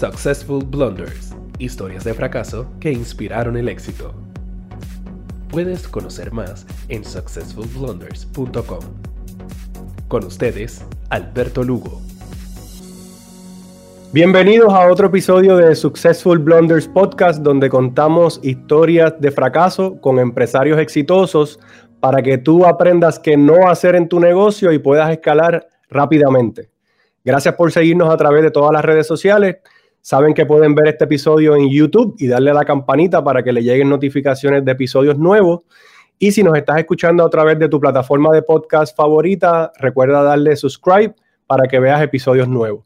Successful Blunders, historias de fracaso que inspiraron el éxito. Puedes conocer más en successfulblunders.com. Con ustedes, Alberto Lugo. Bienvenidos a otro episodio de Successful Blunders Podcast, donde contamos historias de fracaso con empresarios exitosos para que tú aprendas qué no hacer en tu negocio y puedas escalar rápidamente. Gracias por seguirnos a través de todas las redes sociales. Saben que pueden ver este episodio en YouTube y darle a la campanita para que le lleguen notificaciones de episodios nuevos. Y si nos estás escuchando a través de tu plataforma de podcast favorita, recuerda darle subscribe para que veas episodios nuevos.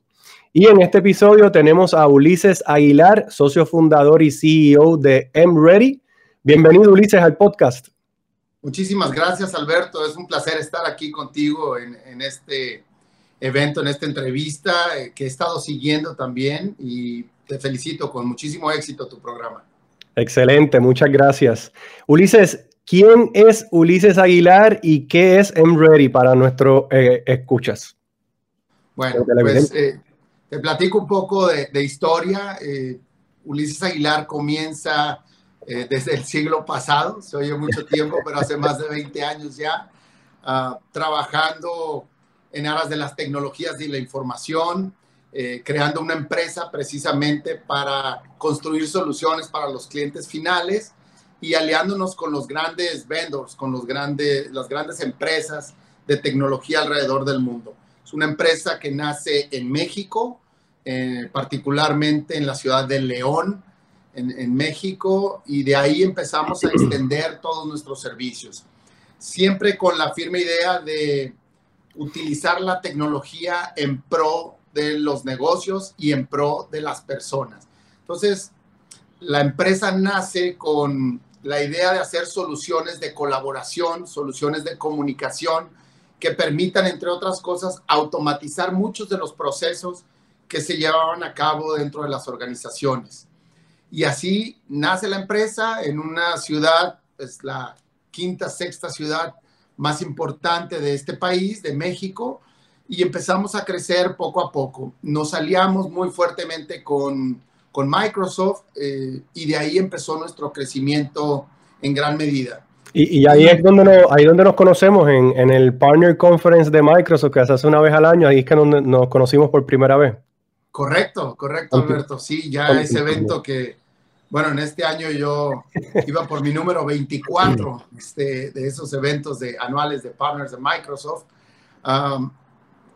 Y en este episodio tenemos a Ulises Aguilar, socio fundador y CEO de M-Ready. Bienvenido Ulises al podcast. Muchísimas gracias Alberto, es un placer estar aquí contigo en, en este evento, en esta entrevista eh, que he estado siguiendo también y te felicito con muchísimo éxito tu programa. Excelente, muchas gracias. Ulises, ¿quién es Ulises Aguilar y qué es M-Ready para nuestros eh, escuchas? Bueno, pues eh, te platico un poco de, de historia. Ulises Aguilar comienza desde el siglo pasado, se oye mucho tiempo, pero hace más de 20 años ya, uh, trabajando en aras de las tecnologías y la información, eh, creando una empresa precisamente para construir soluciones para los clientes finales y aliándonos con los grandes vendors, con los grandes, las grandes empresas de tecnología alrededor del mundo. Es una empresa que nace en México, eh, particularmente en la ciudad de León, en, en México, y de ahí empezamos a extender todos nuestros servicios. Siempre con la firme idea de utilizar la tecnología en pro de los negocios y en pro de las personas. Entonces, la empresa nace con la idea de hacer soluciones de colaboración, soluciones de comunicación que permitan, entre otras cosas, automatizar muchos de los procesos que se llevaban a cabo dentro de las organizaciones. Y así nace la empresa en una ciudad, es la quinta, sexta ciudad más importante de este país, de México, y empezamos a crecer poco a poco. Nos aliamos muy fuertemente con, con Microsoft eh, y de ahí empezó nuestro crecimiento en gran medida. Y, y ahí es donde nos, ahí donde nos conocemos, en, en, el Partner Conference de Microsoft, que se hace una vez al año, ahí es que nos, nos conocimos por primera vez. Correcto, correcto, Alberto. Sí, ya ese evento que, bueno, en este año yo iba por mi número 24 este, de esos eventos de, anuales de partners de Microsoft. Um,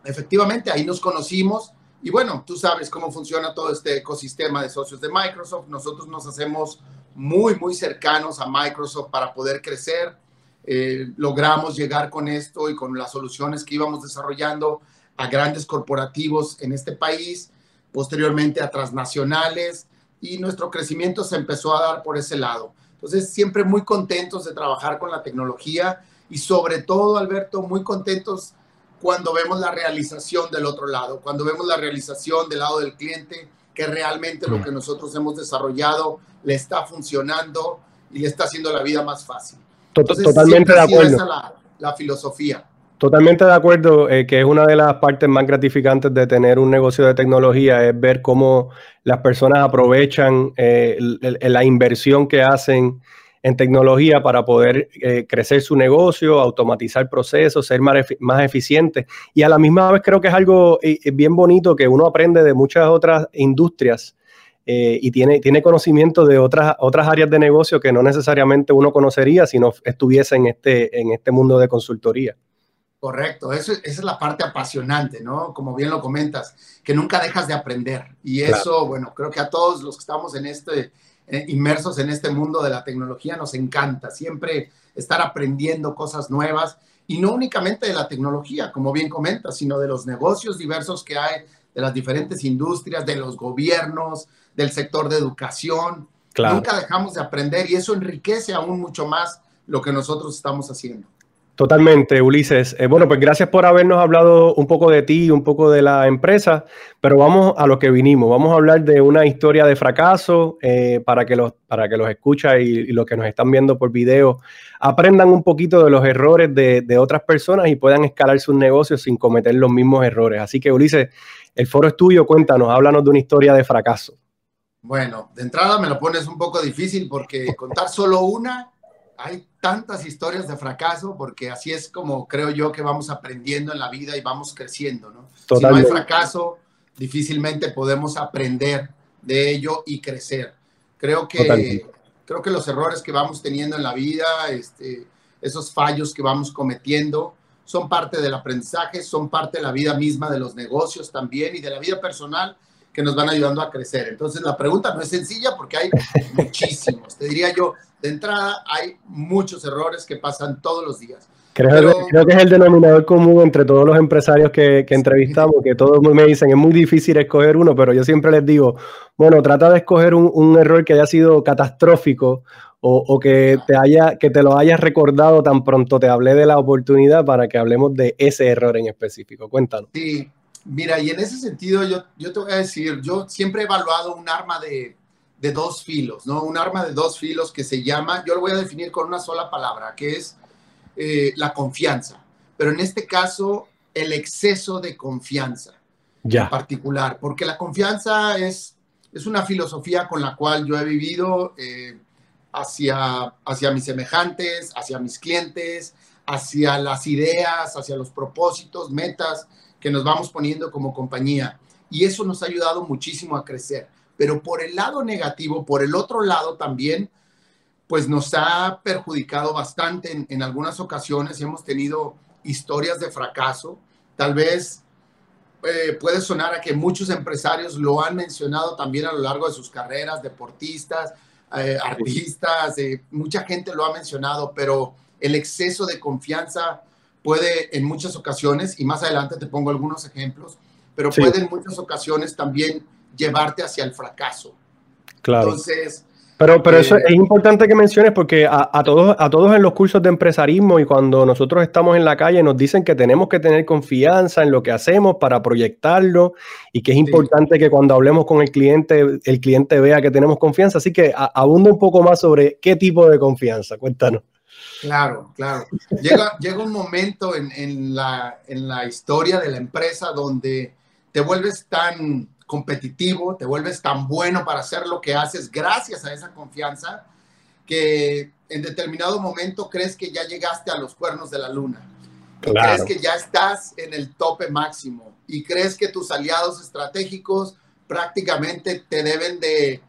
efectivamente, ahí nos conocimos y bueno, tú sabes cómo funciona todo este ecosistema de socios de Microsoft. Nosotros nos hacemos muy, muy cercanos a Microsoft para poder crecer. Eh, logramos llegar con esto y con las soluciones que íbamos desarrollando a grandes corporativos en este país, posteriormente a transnacionales y nuestro crecimiento se empezó a dar por ese lado. Entonces, siempre muy contentos de trabajar con la tecnología y sobre todo, Alberto, muy contentos cuando vemos la realización del otro lado, cuando vemos la realización del lado del cliente, que realmente lo mm. que nosotros hemos desarrollado le está funcionando y le está haciendo la vida más fácil. Entonces, Totalmente de acuerdo. Esa la, la filosofía. Totalmente de acuerdo, eh, que es una de las partes más gratificantes de tener un negocio de tecnología, es ver cómo las personas aprovechan eh, la inversión que hacen en tecnología para poder eh, crecer su negocio, automatizar procesos, ser más, más eficientes. Y a la misma vez creo que es algo bien bonito que uno aprende de muchas otras industrias y tiene, tiene conocimiento de otras, otras áreas de negocio que no necesariamente uno conocería si no estuviese en este, en este mundo de consultoría. Correcto, Eso, esa es la parte apasionante, ¿no? Como bien lo comentas, que nunca dejas de aprender. Y eso, bueno, creo que a todos los que estamos en este, eh, inmersos en este mundo de la tecnología nos encanta siempre estar aprendiendo cosas nuevas y no únicamente de la tecnología, como bien comentas, sino de los negocios diversos que hay, de las diferentes industrias, de los gobiernos, del sector de educación. Nunca dejamos de aprender y eso enriquece aún mucho más lo que nosotros estamos haciendo. Totalmente, Ulises. Eh, bueno, pues gracias por habernos hablado un poco de ti, un poco de la empresa, pero vamos a lo que vinimos. Vamos a hablar de una historia de fracaso eh, para, que los, para que los escucha y, los que nos están viendo por video aprendan un poquito de los errores de, otras personas y puedan escalar sus negocios sin cometer los mismos errores. Así que, Ulises, El foro es tuyo, cuéntanos, háblanos de una historia de fracaso. Bueno, de entrada me lo pones un poco difícil porque contar solo una, hay tantas historias de fracaso porque así es como creo yo que vamos aprendiendo en la vida y vamos creciendo, ¿no? Si no hay fracaso, difícilmente podemos aprender de ello y crecer. Creo que, creo que los errores que vamos teniendo en la vida, este, esos fallos que vamos cometiendo, son parte del aprendizaje, son parte de la vida misma de los negocios también y de la vida personal que nos van ayudando a crecer. Entonces la pregunta no es sencilla porque hay muchísimos. Te diría yo, de entrada hay muchos errores que pasan todos los días. Creo, que es el denominador común entre todos los empresarios que, entrevistamos, que todos me dicen, es muy difícil escoger uno, pero yo siempre les digo, bueno, trata de escoger un, error que haya sido catastrófico o, que, te haya, que te lo hayas recordado tan pronto te hablé de la oportunidad para que hablemos de ese error en específico. Cuéntanos. Sí, mira, y en ese sentido yo, yo te voy a decir, yo siempre he evaluado un arma de, de dos filos, ¿no? Un arma de dos filos que se llama, yo lo voy a definir con una sola palabra, que es eh, la confianza, pero en este caso el exceso de confianza ya. en particular, porque la confianza es, es una filosofía con la cual yo he vivido eh, hacia, hacia mis semejantes, hacia mis clientes, hacia las ideas, hacia los propósitos, metas que nos vamos poniendo como compañía. Y eso nos ha ayudado muchísimo a crecer. Pero por el lado negativo, por el otro lado también, pues nos ha perjudicado bastante en, algunas ocasiones. Hemos tenido historias de fracaso. Tal vez eh, puede sonar a que muchos empresarios lo han mencionado también a lo largo de sus carreras, deportistas, eh, artistas, eh, mucha gente lo ha mencionado, pero el exceso de confianza puede en muchas ocasiones, y más adelante te pongo algunos ejemplos, pero puede en muchas ocasiones también llevarte hacia el fracaso. Claro. Entonces, pero, pero eso eh, es importante que menciones porque a, todos, a todos en los cursos de empresarismo y cuando nosotros estamos en la calle nos dicen que tenemos que tener confianza en lo que hacemos para proyectarlo y que es importante que cuando hablemos con el cliente, el cliente vea que tenemos confianza. Así que abunda un poco más sobre qué tipo de confianza. Cuéntanos. Claro, claro. Llega, llega un momento en, en, la, en la historia de la empresa donde te vuelves tan competitivo, te vuelves tan bueno para hacer lo que haces gracias a esa confianza que en determinado momento crees que ya llegaste a los cuernos de la luna. Crees que ya estás en el tope máximo. Y crees que tus aliados estratégicos prácticamente te deben de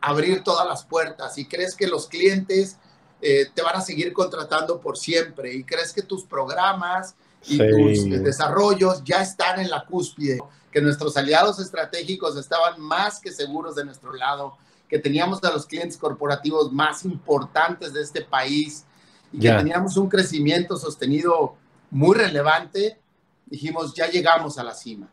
abrir todas las puertas. Y crees que los clientes eh, te van a seguir contratando por siempre. Y crees que tus programas y tus desarrollos ya están en la cúspide que nuestros aliados estratégicos estaban más que seguros de nuestro lado, que teníamos a los clientes corporativos más importantes de este país y que teníamos un crecimiento sostenido muy relevante, dijimos, ya llegamos a la cima,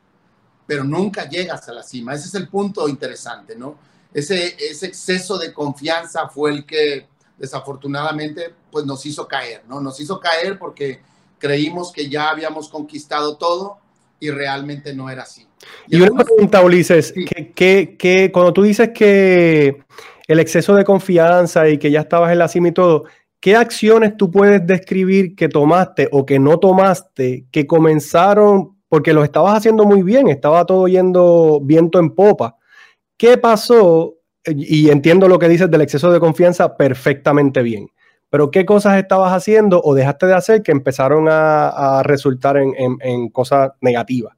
pero nunca llegas a la cima. Ese es el punto interesante, ¿no? Ese, ese exceso de confianza fue el que desafortunadamente pues nos hizo caer, ¿no? Nos hizo caer porque creímos que ya habíamos conquistado todo y realmente no era así. Y, una pregunta, Ulises, que, cuando tú dices que el exceso de confianza y que ya estabas en la cima y todo, ¿qué acciones tú puedes describir que tomaste o que no tomaste que comenzaron porque lo estabas haciendo muy bien, estaba todo yendo viento en popa? ¿Qué pasó? Y entiendo lo que dices del exceso de confianza perfectamente bien. Pero ¿qué cosas estabas haciendo o dejaste de hacer que empezaron a, resultar en, cosas negativas?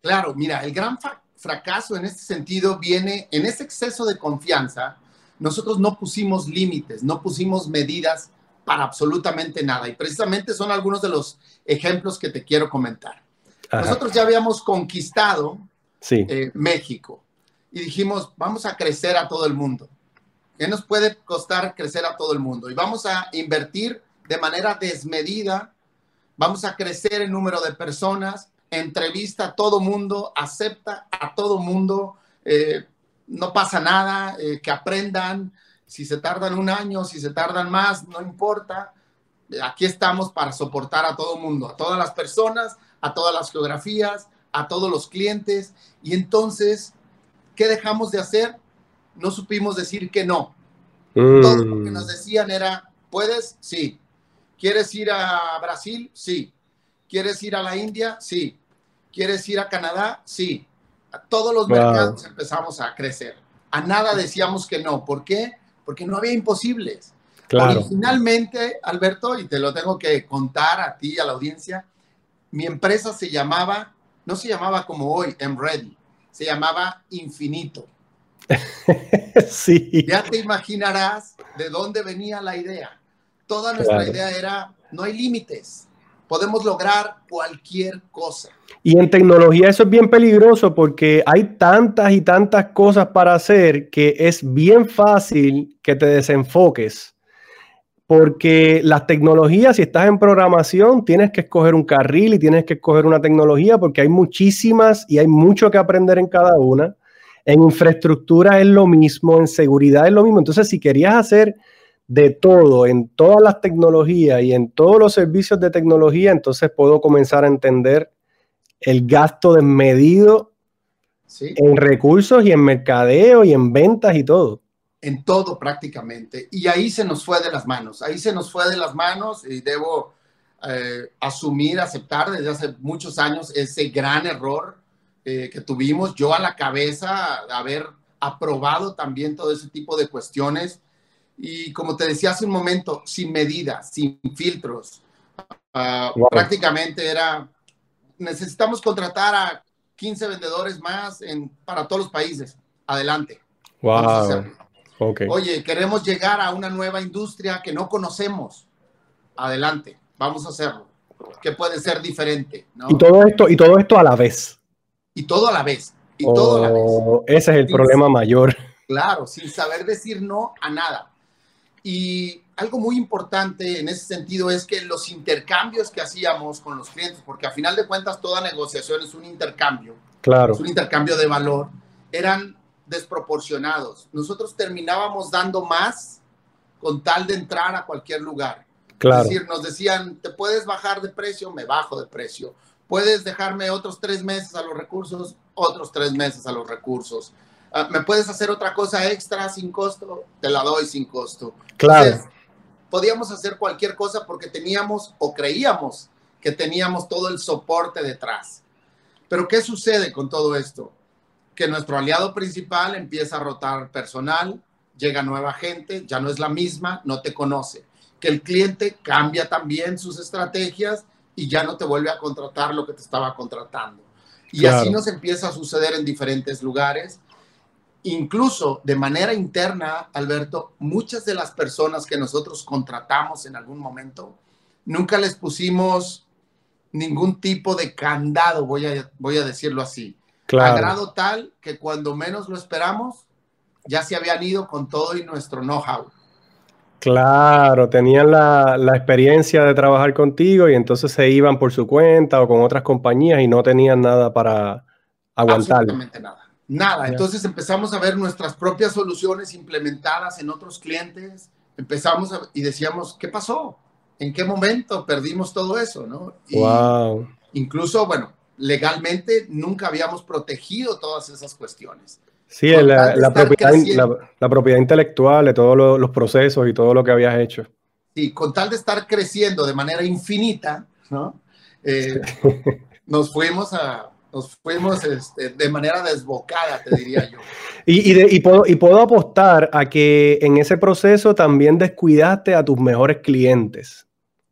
Claro, mira, el gran fracaso en este sentido viene en ese exceso de confianza. Nosotros no pusimos límites, no pusimos medidas para absolutamente nada. Y precisamente son algunos de los ejemplos que te quiero comentar. Nosotros ya habíamos conquistado eh, México y dijimos, vamos a crecer a todo el mundo. ¿Qué nos puede costar crecer a todo el mundo? Y vamos a invertir de manera desmedida, vamos a crecer el número de personas, entrevista a todo mundo, acepta a todo mundo, eh, no pasa nada, eh, que aprendan, si se tardan un año, si se tardan más, no importa, aquí estamos para soportar a todo mundo, a todas las personas, a todas las geografías, a todos los clientes, y entonces, ¿qué dejamos de hacer? No supimos decir que no. Todo lo que mm. nos decían era, ¿puedes? Sí. ¿Quieres ir a Brasil? Sí. ¿Quieres ir a la India? Sí. ¿Quieres ir a Canadá? Sí. A todos los mercados empezamos a crecer. A nada decíamos que no. ¿Por qué? Porque no había imposibles. Claro. Originalmente, Alberto, y te lo tengo que contar a ti y a la audiencia, mi empresa se llamaba, no se llamaba como hoy, Ready, se llamaba Infinito. sí. Ya te imaginarás de dónde venía la idea. Toda nuestra idea era, no hay límites, podemos lograr cualquier cosa. Y en tecnología eso es bien peligroso porque hay tantas y tantas cosas para hacer que es bien fácil que te desenfoques. Porque las tecnologías, si estás en programación, tienes que escoger un carril y tienes que escoger una tecnología porque hay muchísimas y hay mucho que aprender en cada una. En infraestructura es lo mismo, en seguridad es lo mismo. Entonces, si querías hacer de todo, en todas las tecnologías y en todos los servicios de tecnología, entonces puedo comenzar a entender el gasto desmedido en recursos y en mercadeo y en ventas y todo. En todo prácticamente. Y ahí se nos fue de las manos, ahí se nos fue de las manos y debo eh, asumir, aceptar desde hace muchos años ese gran error eh, que tuvimos, yo a la cabeza, haber aprobado también todo ese tipo de cuestiones. Y como te decía hace un momento, sin medidas, sin filtros. Ah, prácticamente era, necesitamos contratar a 15 vendedores más en, para todos los países. Adelante. Wow. Okay. Oye, queremos llegar a una nueva industria que no conocemos. Adelante, vamos a hacerlo. Que puede ser diferente. Y todo esto, y todo esto a la vez y todo a la vez. Y todo a la vez. Oh, ese es el problema mayor. Claro, sin saber decir no a nada. Y algo muy importante en ese sentido es que los intercambios que hacíamos con los clientes, porque a final de cuentas toda negociación es un intercambio, claro. es un intercambio de valor, eran desproporcionados. Nosotros terminábamos dando más con tal de entrar a cualquier lugar. Claro. Es decir, nos decían, te puedes bajar de precio, me bajo de precio puedes dejarme otros tres meses a los recursos, otros tres meses a los recursos. Ah, ¿Me puedes hacer otra cosa extra sin costo? Te la doy sin costo. Claro. podíamos hacer cualquier cosa porque teníamos o creíamos que teníamos todo el soporte detrás. Pero ¿qué sucede con todo esto? Que nuestro aliado principal empieza a rotar personal, llega nueva gente, ya no es la misma, no te conoce. Que el cliente cambia también sus estrategias y ya no te vuelve a contratar lo que te estaba contratando. Y así nos empieza a suceder en diferentes lugares. Incluso de manera interna, Alberto, muchas de las personas que nosotros contratamos en algún momento, nunca les pusimos ningún tipo de candado, voy a, voy a decirlo así. Claro. A grado tal que cuando menos lo esperamos, ya se habían ido con todo y nuestro know-how. Claro, tenían la, experiencia de trabajar contigo y entonces se iban por su cuenta o con otras compañías y no tenían nada para aguantar. Absolutamente nada. Nada. Entonces empezamos a ver nuestras propias soluciones implementadas en otros clientes. Empezamos y decíamos, ¿qué pasó? ¿En qué momento perdimos todo eso? ¿no? wow. Incluso, bueno, legalmente nunca habíamos protegido todas esas cuestiones. Sí, la, propiedad, intelectual de todos los, procesos y todo lo que habías hecho. Sí, con tal de estar creciendo de manera infinita, ¿no? Eh, nos fuimos a, nos fuimos este, de manera desbocada, te diría yo. y, puedo, y puedo apostar a que en ese proceso también descuidaste a tus mejores clientes,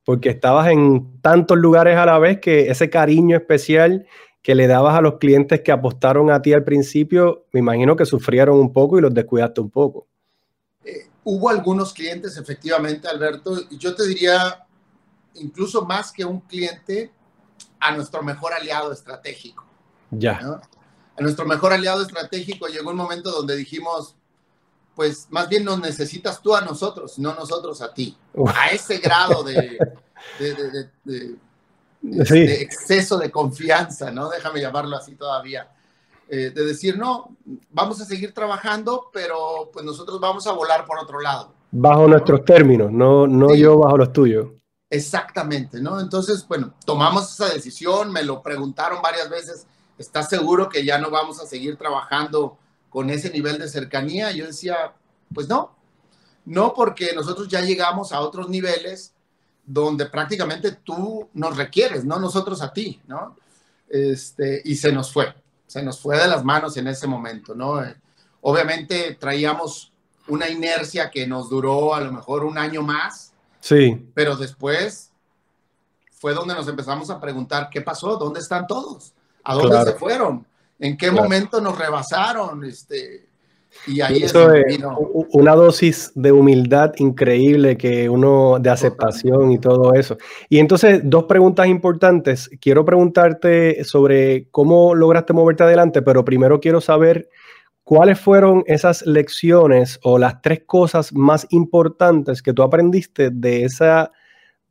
porque estabas en tantos lugares a la vez que ese cariño especial que le dabas a los clientes que apostaron a ti al principio, me imagino que sufrieron un poco y los descuidaste un poco. Eh, hubo algunos clientes, efectivamente, Alberto, y yo te diría, incluso más que un cliente, a nuestro mejor aliado estratégico. Ya. A nuestro mejor aliado estratégico llegó un momento donde dijimos, pues más bien nos necesitas tú a nosotros, no nosotros a ti. A ese grado de de exceso de confianza, ¿no? Déjame llamarlo así todavía. Eh, de decir, no, vamos a seguir trabajando, pero pues nosotros vamos a volar por otro lado. Bajo nuestros términos, no, no yo bajo los tuyos. Exactamente, ¿no? Entonces, bueno, tomamos esa decisión, me lo preguntaron varias veces, ¿estás seguro que ya no vamos a seguir trabajando con ese nivel de cercanía? Yo decía, pues no, no porque nosotros ya llegamos a otros niveles donde prácticamente tú nos requieres, no nosotros a ti, ¿no? Este, y se nos fue, se nos fue de las manos en ese momento, ¿no? Eh, obviamente traíamos una inercia que nos duró a lo mejor un año más. Sí. Pero después fue donde nos empezamos a preguntar qué pasó, dónde están todos, a dónde se fueron, en qué momento nos rebasaron, este, y ahí es una dosis de humildad increíble que uno de aceptación y todo eso. Y entonces, dos preguntas importantes. Quiero preguntarte sobre cómo lograste moverte adelante, pero primero quiero saber cuáles fueron esas lecciones o las tres cosas más importantes que tú aprendiste de esa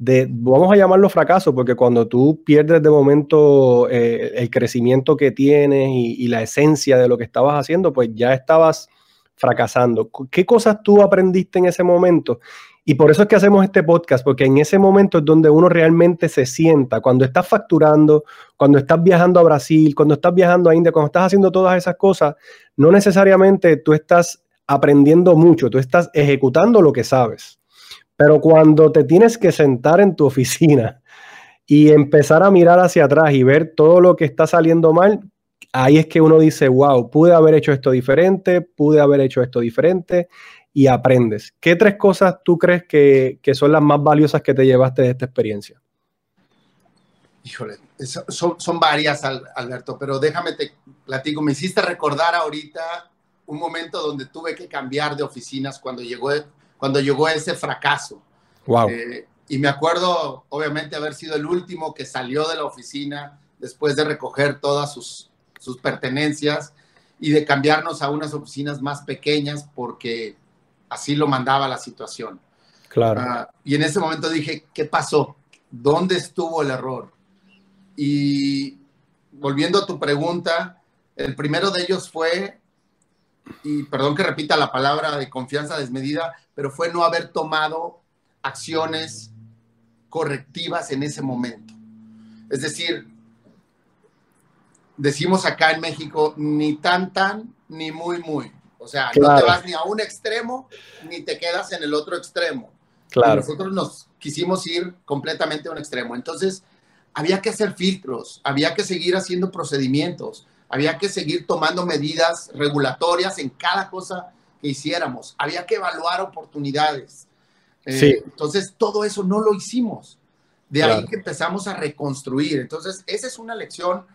de, vamos a llamarlo fracaso, porque cuando tú pierdes de momento eh, el crecimiento que tienes y, la esencia de lo que estabas haciendo, pues ya estabas fracasando. ¿Qué cosas tú aprendiste en ese momento? Y por eso es que hacemos este podcast, porque en ese momento es donde uno realmente se sienta, cuando estás facturando, cuando estás viajando a Brasil, cuando estás viajando a India, cuando estás haciendo todas esas cosas, no necesariamente tú estás aprendiendo mucho, tú estás ejecutando lo que sabes. Pero cuando te tienes que sentar en tu oficina y empezar a mirar hacia atrás y ver todo lo que está saliendo mal, ahí es que uno dice, wow, pude haber hecho esto diferente, pude haber hecho esto diferente y aprendes. ¿Qué tres cosas tú crees que, son las más valiosas que te llevaste de esta experiencia? Híjole, son, son varias, Alberto, pero déjame te platico. Me hiciste recordar ahorita un momento donde tuve que cambiar de oficinas cuando llegó cuando llegó ese fracaso. Wow. Eh, y me acuerdo, obviamente, haber sido el último que salió de la oficina después de recoger todas sus, sus pertenencias y de cambiarnos a unas oficinas más pequeñas porque así lo mandaba la situación. Claro. Ah, y en ese momento dije, ¿qué pasó? ¿Dónde estuvo el error? Y volviendo a tu pregunta, el primero de ellos fue y perdón que repita la palabra de confianza desmedida, pero fue no haber tomado acciones correctivas en ese momento. Es decir, decimos acá en México, ni tan tan, ni muy muy. O sea, no te vas ni a un extremo, ni te quedas en el otro extremo. Claro. nosotros nos quisimos ir completamente a un extremo. Entonces, había que hacer filtros, había que seguir haciendo procedimientos, había que seguir tomando medidas regulatorias en cada cosa que hiciéramos, había que evaluar oportunidades. Eh, entonces, todo eso no lo hicimos. De ahí que empezamos a reconstruir. Entonces, esa es una lección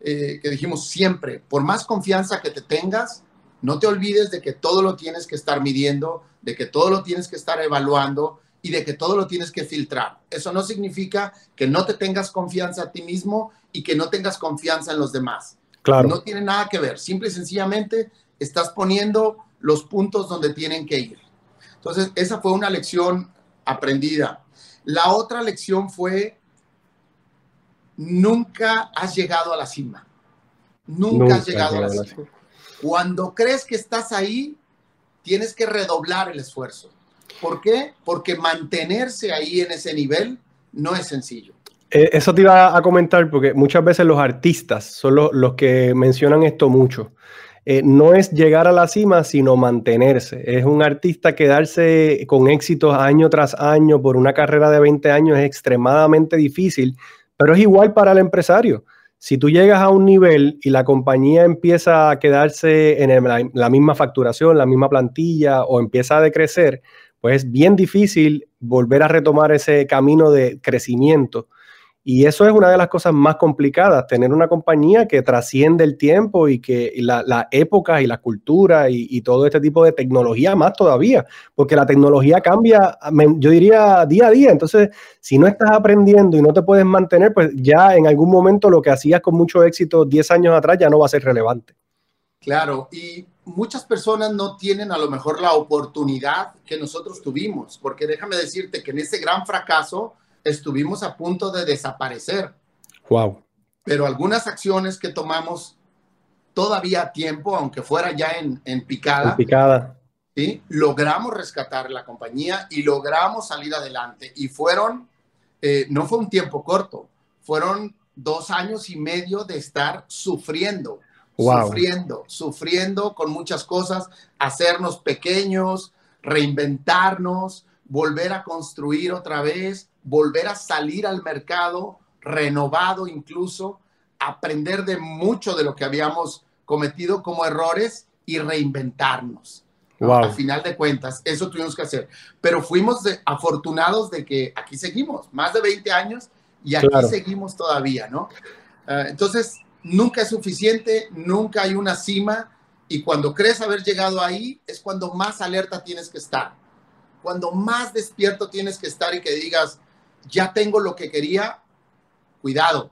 eh, que dijimos siempre, por más confianza que te tengas, no te olvides de que todo lo tienes que estar midiendo, de que todo lo tienes que estar evaluando y de que todo lo tienes que filtrar. Eso no significa que no te tengas confianza a ti mismo y que no tengas confianza en los demás. Claro. No tiene nada que ver. Simple y sencillamente estás poniendo los puntos donde tienen que ir. Entonces, esa fue una lección aprendida. La otra lección fue, nunca has llegado a la cima. Nunca, has llegado a la cima. Cuando crees que estás ahí, tienes que redoblar el esfuerzo. ¿Por qué? Porque mantenerse ahí en ese nivel no es sencillo. Eh, eso te iba a comentar porque muchas veces los artistas son los, que mencionan esto mucho. Eh, no es llegar a la cima, sino mantenerse. Es un artista quedarse con éxitos año tras año por una carrera de 20 años es extremadamente difícil, pero es igual para el empresario. Si tú llegas a un nivel y la compañía empieza a quedarse en la misma facturación, la misma plantilla o empieza a decrecer, pues es bien difícil volver a retomar ese camino de crecimiento y eso es una de las cosas más complicadas, tener una compañía que trasciende el tiempo y que la, la época y la cultura y, todo este tipo de tecnología más todavía, porque la tecnología cambia, yo diría, día a día. Entonces, si no estás aprendiendo y no te puedes mantener, pues ya en algún momento lo que hacías con mucho éxito 10 años atrás ya no va a ser relevante. Claro, y muchas personas no tienen a lo mejor la oportunidad que nosotros tuvimos, porque déjame decirte que en ese gran fracaso, estuvimos a punto de desaparecer. Wow. Pero algunas acciones que tomamos todavía a tiempo, aunque fuera ya en, picada, picada. ¿sí? logramos rescatar la compañía y logramos salir adelante. Y fueron, eh, no fue un tiempo corto, fueron dos años y medio de estar sufriendo, sufriendo, sufriendo con muchas cosas, hacernos pequeños, reinventarnos, volver a construir otra vez volver a salir al mercado renovado incluso aprender de mucho de lo que habíamos cometido como errores y reinventarnos. Al final de cuentas, eso tuvimos que hacer. Pero fuimos afortunados de que aquí seguimos, más de 20 años, y aquí seguimos todavía, ¿no? Ah, entonces, nunca es suficiente, nunca hay una cima, y cuando crees haber llegado ahí, es cuando más alerta tienes que estar, cuando más despierto tienes que estar y que digas, ya tengo lo que quería, cuidado.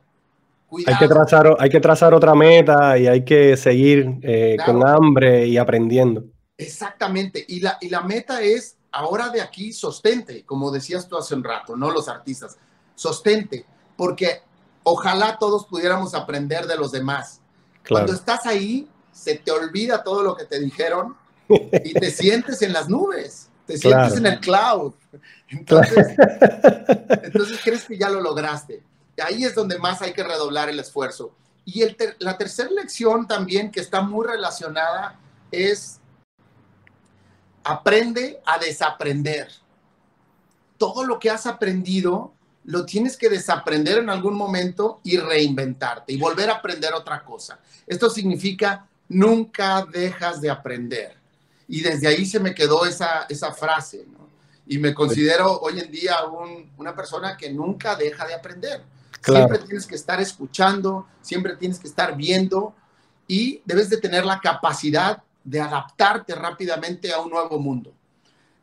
Hay, que trazar, hay que trazar otra meta y hay que seguir eh, con hambre y aprendiendo. Exactamente. Y la, y la meta es ahora de aquí sostente, como decías tú hace un rato, ¿no? Los artistas. Sostente, porque ojalá todos pudiéramos aprender de los demás. Cuando estás ahí, se te olvida todo lo que te dijeron y te sientes en las nubes, te sientes en el cloud. Entonces, entonces crees que ya lo lograste. Ahí es donde más hay que redoblar el esfuerzo. Y el la tercera lección también que está muy relacionada es aprende a desaprender. Todo lo que has aprendido lo tienes que desaprender en algún momento y reinventarte y volver a aprender otra cosa. Esto significa nunca dejas de aprender. Y desde ahí se me quedó esa, esa frase, Y me considero hoy en día una persona que nunca deja de aprender. Siempre tienes que estar escuchando, siempre tienes que estar viendo y debes de tener la capacidad de adaptarte rápidamente a un nuevo mundo.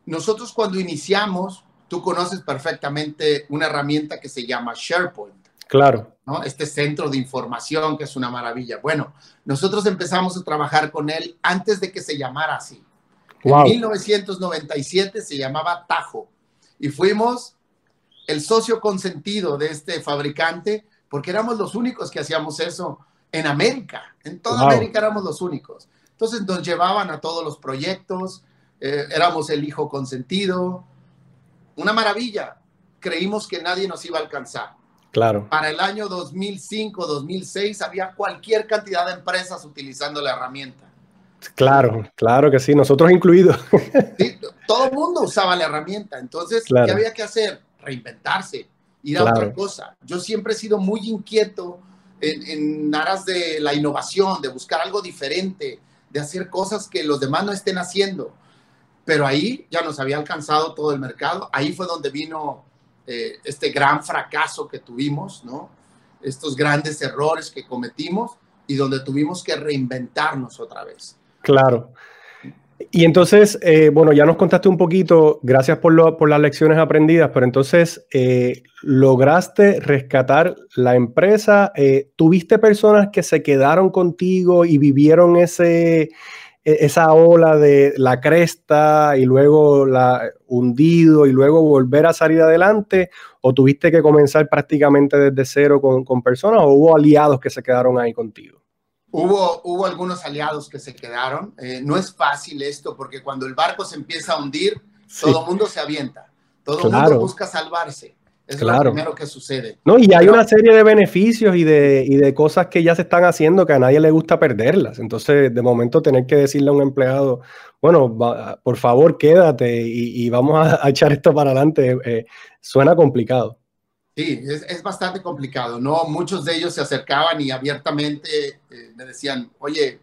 Nosotros cuando iniciamos, tú conoces perfectamente una herramienta que se llama SharePoint. Claro. ¿no? Este centro de información que es una maravilla. Bueno, nosotros empezamos a trabajar con él antes de que se llamara así. En 1997 se llamaba Tajo y fuimos el socio consentido de este fabricante porque éramos los únicos que hacíamos eso en América. En toda América éramos los únicos. Entonces nos llevaban a todos los proyectos, eh, éramos el hijo consentido. Una maravilla. Creímos que nadie nos iba a alcanzar. Claro. Para el año 2005, 2006 había cualquier cantidad de empresas utilizando la herramienta. Claro, claro que sí, nosotros incluidos. todo el mundo usaba la herramienta. Entonces, ¿qué había que hacer? Reinventarse, ir a otra cosa. Yo siempre he sido muy inquieto en, en aras de la innovación, de buscar algo diferente, de hacer cosas que los demás no estén haciendo. Pero ahí ya nos había alcanzado todo el mercado. Ahí fue donde vino eh, este gran fracaso que tuvimos, ¿no? Estos grandes errores que cometimos y donde tuvimos que reinventarnos otra vez. Claro. Y entonces, eh, bueno, ya nos contaste un poquito, gracias por, las lecciones aprendidas, pero entonces eh, lograste rescatar la empresa, eh, tuviste personas que se quedaron contigo y vivieron ese, e, esa ola de la cresta y luego la hundido y luego volver a salir adelante, o tuviste que comenzar prácticamente desde cero con, con personas, o hubo aliados que se quedaron ahí contigo? Hubo, hubo algunos aliados que se quedaron. Eh, no es fácil esto porque cuando el barco se empieza a hundir, todo el mundo se avienta. Todo el mundo busca salvarse. Es lo primero que sucede. No, y hay una serie de beneficios y de, y de cosas que ya se están haciendo que a nadie le gusta perderlas. Entonces, de momento, tener que decirle a un empleado, bueno, por favor, quédate y, vamos a, echar esto para adelante, eh, suena complicado. Sí, es, bastante complicado, ¿no? Muchos de ellos se acercaban y abiertamente eh, me decían, oye,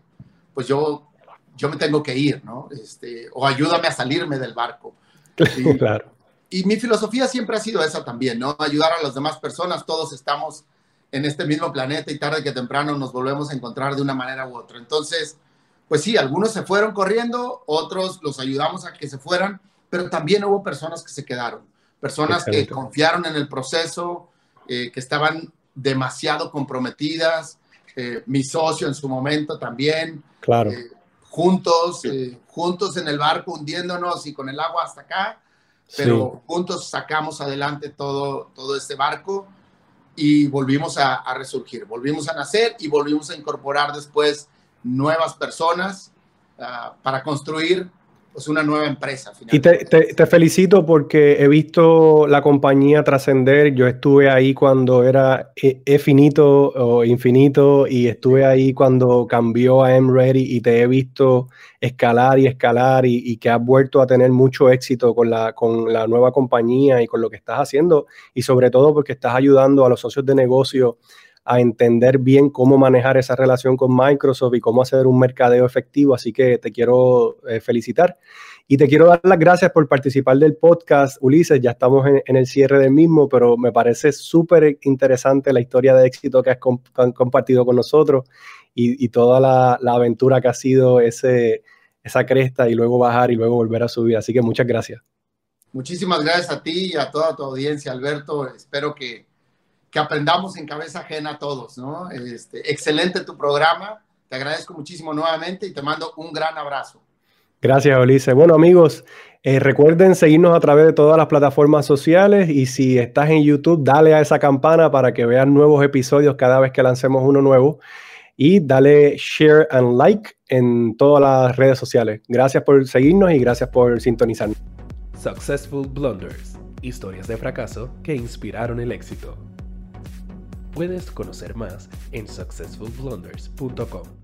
pues yo, yo me tengo que ir, ¿no? Este, o ayúdame a salirme del barco. Y, claro. Y mi filosofía siempre ha sido esa también, ¿no? Ayudar a las demás personas, todos estamos en este mismo planeta y tarde que temprano nos volvemos a encontrar de una manera u otra. Entonces, pues sí, algunos se fueron corriendo, otros los ayudamos a que se fueran, pero también hubo personas que se quedaron personas que confiaron en el proceso, eh, que estaban demasiado comprometidas, eh, mi socio en su momento también. Claro. Eh, juntos, juntos en el barco, hundiéndonos y con el agua hasta acá, pero juntos sacamos adelante todo, todo este barco y volvimos a, resurgir, volvimos a nacer y volvimos a incorporar después nuevas personas ah, para construir pues una nueva empresa. Y te, felicito porque he visto la compañía trascender. Yo estuve ahí cuando era e, e, finito o infinito y estuve ahí cuando cambió a M Ready y te he visto escalar y escalar y, que has vuelto a tener mucho éxito con la, con la nueva compañía y con lo que estás haciendo y sobre todo porque estás ayudando a los socios de negocio a entender bien cómo manejar esa relación con Microsoft y cómo hacer un mercadeo efectivo. Así que te quiero eh, felicitar. Y te quiero dar las gracias por participar del podcast, Ulises. Ya estamos en, el cierre del mismo, pero me parece súper interesante la historia de éxito que has, compartido con nosotros y, toda la, aventura que ha sido ese, esa cresta y luego bajar y luego volver a subir. Así que muchas gracias. Muchísimas gracias a ti y a toda tu audiencia, Alberto. Espero que, que aprendamos en cabeza ajena todos, ¿no? Este, excelente tu programa. Te agradezco muchísimo nuevamente y te mando un gran abrazo. Gracias, Ulises. Bueno, amigos, eh, recuerden seguirnos a través de todas las plataformas sociales y si estás en YouTube, dale a esa campana para que vean nuevos episodios cada vez que lancemos uno nuevo y dale share and like en todas las redes sociales. Gracias por seguirnos y gracias por sintonizarnos. Successful Blunders, historias de fracaso que inspiraron el éxito. Puedes conocer más en successfulblunders.com.